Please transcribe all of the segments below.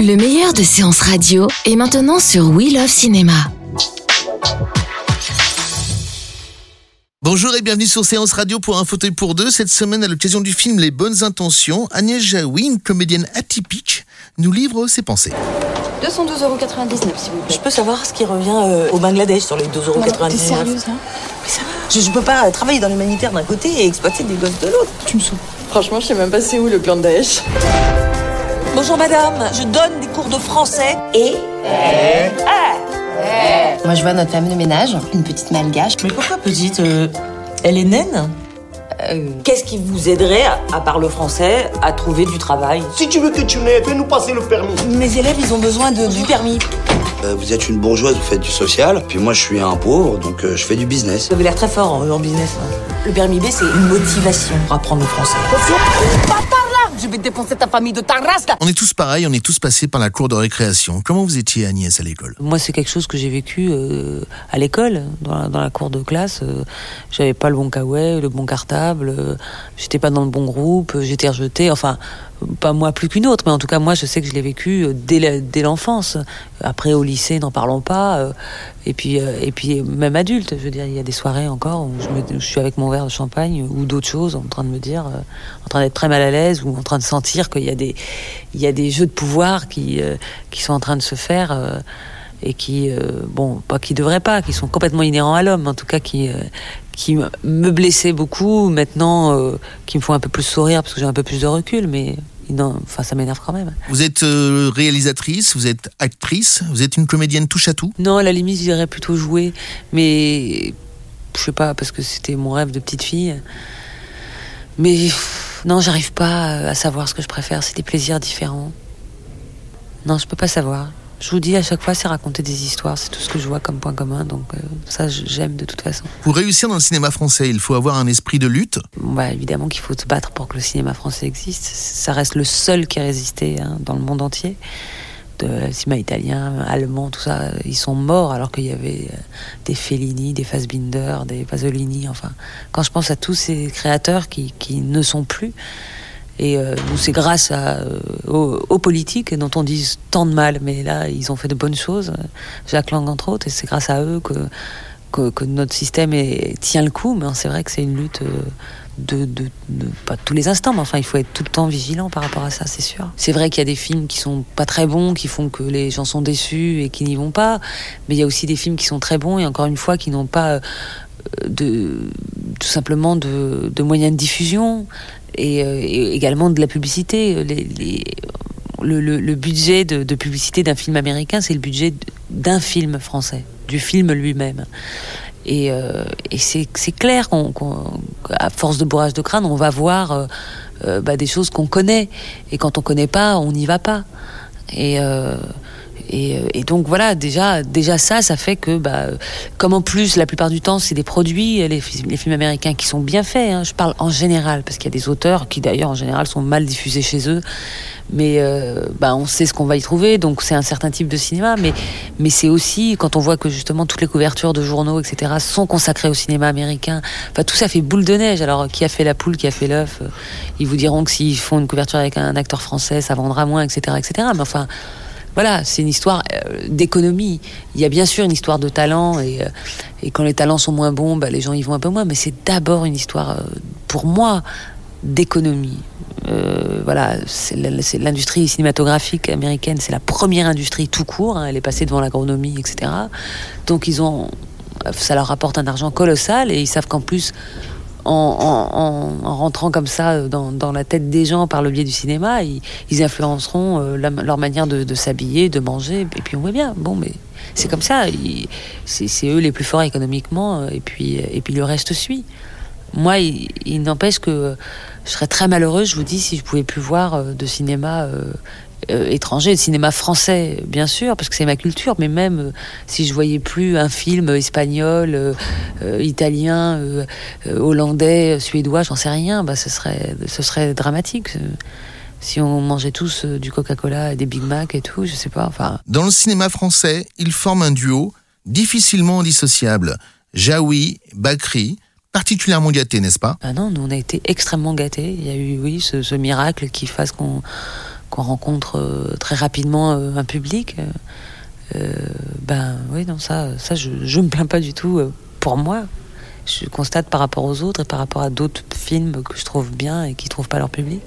Le meilleur de séances radio est maintenant sur We Love Cinéma. Bonjour et bienvenue sur Séance Radio pour un fauteuil pour deux. Cette semaine, à l'occasion du film Les Bonnes Intentions, Agnès Jaoui, une comédienne atypique, nous livre ses pensées. 212,99€ s'il vous plaît. Je peux savoir ce qui revient euh, au Bangladesh sur les 2,99€ T'es sérieuse là Mais ça va. Je, je peux pas travailler dans l'humanitaire d'un côté et exploiter des gosses de l'autre. Tu me saoules. Franchement, je sais même pas c'est où le clan de Daesh. Bonjour madame, je donne des cours de français et... Moi, je vois notre femme de ménage, une petite malgache. Mais pourquoi petite euh, Elle est naine? Euh, Qu'est-ce qui vous aiderait, à, part le français, à trouver du travail? Si tu veux que tu n'aies, fais-nous passer le permis. Mes élèves, ils ont besoin de, du permis. Euh, vous êtes une bourgeoise, vous faites du social, puis moi je suis un pauvre, donc euh, je fais du business. Vous avez l'air très fort en, en business. hein. Le permis B, c'est une motivation pour apprendre le français. Je vais défoncer ta famille de ta race, là On est tous pareils, on est tous passés par la cour de récréation. Comment vous étiez Agnès à l'école? Moi, c'est quelque chose que j'ai vécu euh, à l'école, dans la, dans la cour de classe. Euh, J'avais pas le bon caouet, le bon cartable, euh, j'étais pas dans le bon groupe, j'étais rejetée. Enfin, pas moi plus qu'une autre, mais en tout cas, moi, je sais que je l'ai vécu euh, dès l'enfance. Après, au lycée, n'en parlons pas. euh, et puis, euh, et puis, même adulte, je veux dire, il y a des soirées encore où je, suis avec mon verre de champagne ou d'autres choses, en train de me dire, en train d'être très mal à l'aise ou en train de sentir qu'il y a des, il y a des jeux de pouvoir qui, qui sont en train de se faire. et qui, bon, pas qui devraient pas, qui sont complètement inhérents à l'homme, en tout cas qui, qui me- blessaient beaucoup, maintenant, euh, qui me font un peu plus sourire parce que j'ai un peu plus de recul, mais non, enfin, ça m'énerve quand même. Vous êtes euh, réalisatrice, vous êtes actrice, vous êtes une comédienne touche à tout? Non, à la limite, je dirais plutôt jouer, mais je sais pas, parce que c'était mon rêve de petite fille. Mais non, j'arrive pas à savoir ce que je préfère, c'est des plaisirs différents. Non, je peux pas savoir. Je vous dis à chaque fois, c'est raconter des histoires, c'est tout ce que je vois comme point commun, donc euh, ça, j'aime de toute façon. Pour réussir dans le cinéma français, il faut avoir un esprit de lutte. Bah, évidemment qu'il faut se battre pour que le cinéma français existe. Ça reste le seul qui a résisté hein, dans le monde entier. De, le cinéma italien, allemand, tout ça, ils sont morts alors qu'il y avait euh, des Fellini, des Fassbinder, des Pasolini. Enfin, quand je pense à tous ces créateurs qui, qui ne sont plus, et euh, c'est grâce à, euh, aux, politiques dont on dit tant de mal, mais là, ils ont fait de bonnes choses. Jacques Lang, entre autres, et c'est grâce à eux que, notre système tient le coup. Mais c'est vrai que c'est une lutte euh, de, de, pas tous les instants, mais enfin, il faut être tout le temps vigilant par rapport à ça, c'est sûr. C'est vrai qu'il y a des films qui sont pas très bons, qui font que les gens sont déçus et qui n'y vont pas. Mais il y a aussi des films qui sont très bons et encore une fois, qui n'ont pas de, tout simplement de, de moyens de diffusion et, euh, également de la publicité. Le, le- budget de, de publicité d'un film américain, c'est le budget d'un film français, du film lui-même. Et, euh, c'est clair qu'à force de bourrage de crâne, on va voir euh, euh, bah, des choses qu'on connaît. Et quand on connaît pas, on n'y va pas. Et, et, euh, et donc voilà, déjà, déjà ça, ça fait que, bah, comme en plus la plupart du temps c'est des produits, les films américains qui sont bien faits. hein, je parle en général parce qu'il y a des auteurs qui d'ailleurs en général sont mal diffusés chez eux, mais euh, bah, on sait ce qu'on va y trouver, donc c'est un certain type de cinéma. Mais mais c'est aussi quand on voit que justement toutes les couvertures de journaux, etc., sont consacrées au cinéma américain. Enfin tout ça fait boule de neige. Alors qui a fait la poule, qui a fait l'œuf euh, Ils vous diront que s'ils font une couverture avec un acteur français, ça vendra moins, etc., etc. Mais enfin voilà, c'est une histoire euh, d'économie. Il y a bien sûr une histoire de talent et, euh, et quand les talents sont moins bons, bah, les gens y vont un peu moins. Mais c'est d'abord une histoire, euh, pour moi, d'économie. Voilà, c'est l'industrie cinématographique américaine, c'est la première industrie tout court. hein, elle est passée devant l'agronomie, etc. Donc ils ont, ça leur rapporte un argent colossal et ils savent qu'en plus, en, en- en- en rentrant comme ça dans, dans la tête des gens par le biais du cinéma, ils, influenceront euh, leur manière de, s'habiller, de manger. Et puis on voit bien, bon, mais c'est comme ça. C'est eux les plus forts économiquement, euh, et puis, et puis le reste suit. Moi, il, il n'empêche que je serais très malheureuse, je vous dis, si je pouvais plus voir euh, de cinéma euh, euh, étranger, de cinéma français, bien sûr, parce que c'est ma culture, mais même euh, si je voyais plus un film espagnol, euh, euh, italien, euh, euh, hollandais, euh, suédois, j'en sais rien, bah, ce, serait, ce serait dramatique. euh, Si on mangeait tous euh, du Coca-Cola et des Big Mac et tout, je sais pas, enfin... Dans le cinéma français, ils forment un duo difficilement dissociable. Jaoui, Bakri, particulièrement gâtés, n'est-ce pas? Ah non, nous on a été extrêmement gâtés. Il y a eu, oui, ce, ce miracle qui fasse qu'on qu'on rencontre euh, très rapidement euh, un public. Euh, ben oui, non, ça, ça je, je me plains pas du tout euh, pour moi. Je constate par rapport aux autres et par rapport à d'autres films que je trouve bien et qui trouvent pas leur public.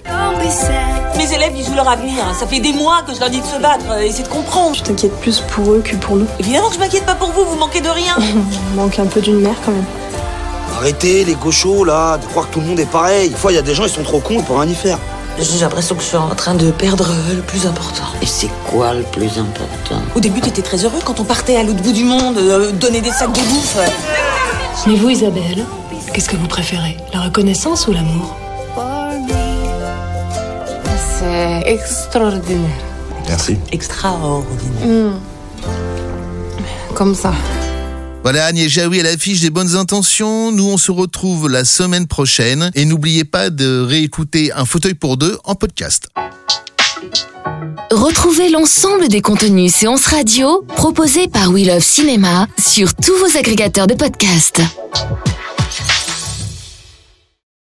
Mes élèves, ils jouent leur avenir. Ça fait des mois que je leur dis de se battre. Essayez de comprendre. Je t'inquiète plus pour eux que pour nous. Évidemment que je m'inquiète pas pour vous, vous manquez de rien. On manque un peu d'une mère quand même. Arrêtez les gauchos là, de croire que tout le monde est pareil. Des fois, il y a des gens, ils sont trop cons pour rien y faire. J'ai l'impression que je suis en train de perdre le plus important. Et c'est quoi le plus important? Au début, t'étais très heureux quand on partait à l'autre bout du monde, euh, donner des sacs de bouffe. Mais vous, Isabelle, qu'est-ce que vous préférez? La reconnaissance ou l'amour? C'est extraordinaire. Merci. Extraordinaire. Comme ça. Voilà, Agnès Jaoui à l'affiche des bonnes intentions. Nous, on se retrouve la semaine prochaine. Et n'oubliez pas de réécouter Un fauteuil pour deux en podcast. Retrouvez l'ensemble des contenus séances radio proposés par We Love Cinéma sur tous vos agrégateurs de podcasts.